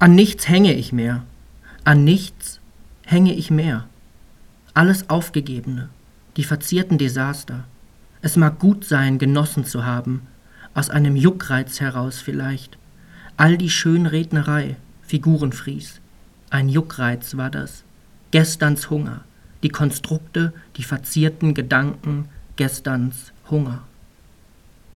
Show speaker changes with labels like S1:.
S1: An nichts hänge ich mehr, an nichts hänge ich mehr. Alles Aufgegebene, die verzierten Desaster. Es mag gut sein, genossen zu haben, aus einem Juckreiz heraus vielleicht. All die Schönrednerei, Figurenfries. Ein Juckreiz war das. Gesterns Hunger, die Konstrukte, die verzierten Gedanken, gesterns Hunger.